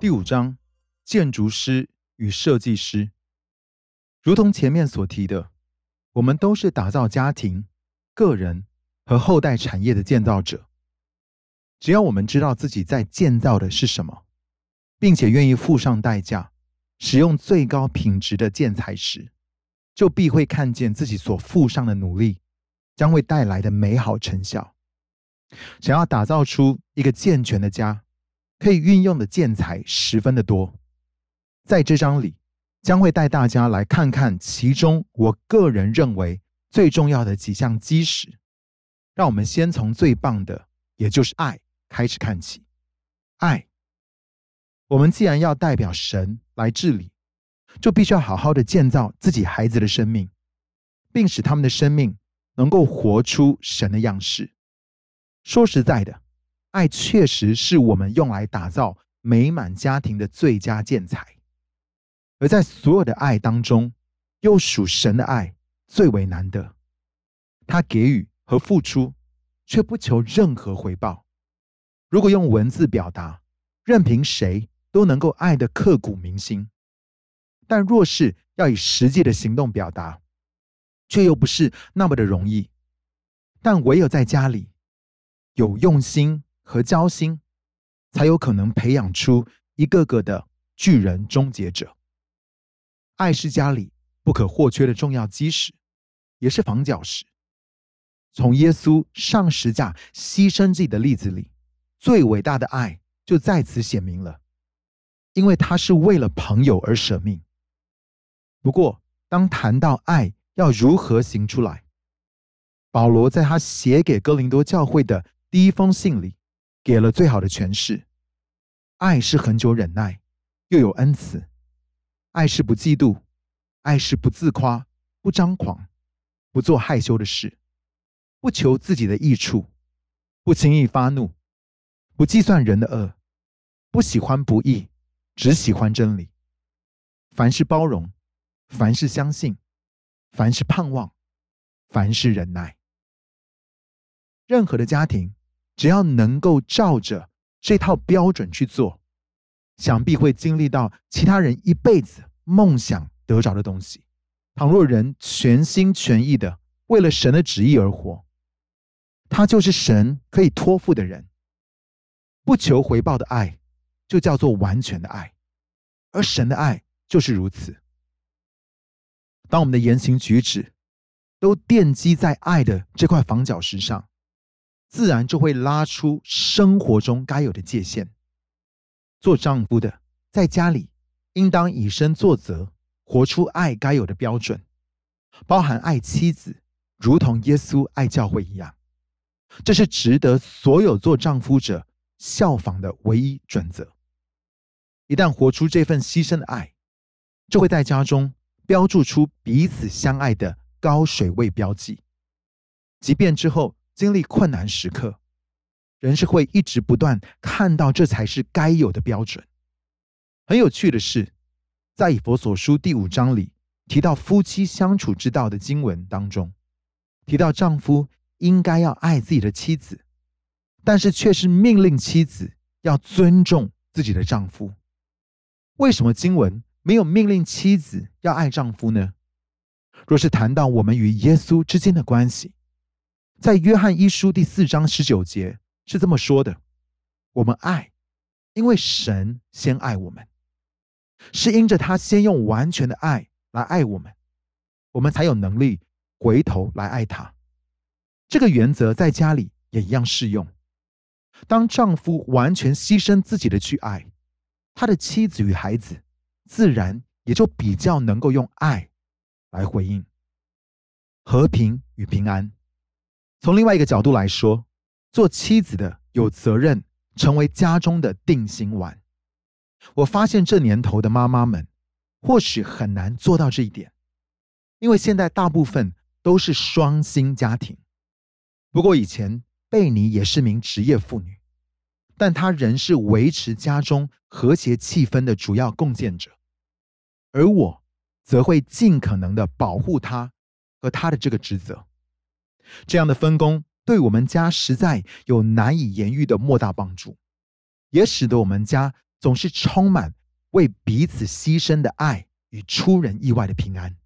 第五章：建筑师与设计师。如同前面所提的，我们都是打造家庭、个人和后代产业的建造者。只要我们知道自己在建造的是什么，并且愿意付上代价，使用最高品质的建材时，就必会看见自己所付上的努力将会带来的美好成效。想要打造出一个健全的家，可以运用的建材十分的多。在这章里，将会带大家来看看其中我个人认为最重要的几项基石。让我们先从最棒的，也就是爱开始看起。爱，我们既然要代表神来治理，就必须要好好的建造自己孩子的生命，并使他们的生命能够活出神的样式。说实在的，爱确实是我们用来打造美满家庭的最佳建材。而在所有的爱当中，又属神的爱最为难得。他给予和付出，却不求任何回报。如果用文字表达，任凭谁都能够爱得刻骨铭心。但若是要以实际的行动表达，却又不是那么的容易。但唯有在家里。有用心和交心，才有可能培养出一个个的巨人终结者。爱是家里不可或缺的重要基石，也是房角石。从耶稣上十架牺牲自己的例子里，最伟大的爱就在此显明了，因为他是为了朋友而舍命。不过，当谈到爱要如何行出来，保罗在他写给哥林多教会的。第一封信里，给了最好的诠释：爱是恒久忍耐，又有恩慈；爱是不嫉妒；爱是不自夸、不张狂、不做害羞的事，不求自己的益处，不轻易发怒，不计算人的恶，不喜欢不义，只喜欢真理。凡是包容，凡是相信，凡是盼望，凡是忍耐。任何的家庭。只要能够照着这套标准去做，想必会经历到其他人一辈子梦想得着的东西。倘若人全心全意的为了神的旨意而活，他就是神可以托付的人。不求回报的爱，就叫做完全的爱，而神的爱就是如此。当我们的言行举止都奠基在爱的这块房角石上。自然就会拉出生活中该有的界限。做丈夫的在家里，应当以身作则，活出爱该有的标准，包含爱妻子，如同耶稣爱教会一样。这是值得所有做丈夫者效仿的唯一准则。一旦活出这份牺牲的爱，就会在家中标注出彼此相爱的高水位标记，即便之后。经历困难时刻，人是会一直不断看到这才是该有的标准。很有趣的是，在以佛所书第五章里提到夫妻相处之道的经文当中，提到丈夫应该要爱自己的妻子，但是却是命令妻子要尊重自己的丈夫。为什么经文没有命令妻子要爱丈夫呢？若是谈到我们与耶稣之间的关系，在约翰一书第四章十九节是这么说的：“我们爱，因为神先爱我们，是因着他先用完全的爱来爱我们，我们才有能力回头来爱他。这个原则在家里也一样适用。当丈夫完全牺牲自己的去爱他的妻子与孩子，自然也就比较能够用爱来回应和平与平安。”从另外一个角度来说，做妻子的有责任成为家中的定心丸。我发现这年头的妈妈们或许很难做到这一点，因为现在大部分都是双薪家庭。不过以前贝尼也是名职业妇女，但她仍是维持家中和谐气氛的主要贡献者，而我则会尽可能的保护她和她的这个职责。这样的分工对我们家实在有难以言喻的莫大帮助，也使得我们家总是充满为彼此牺牲的爱与出人意外的平安。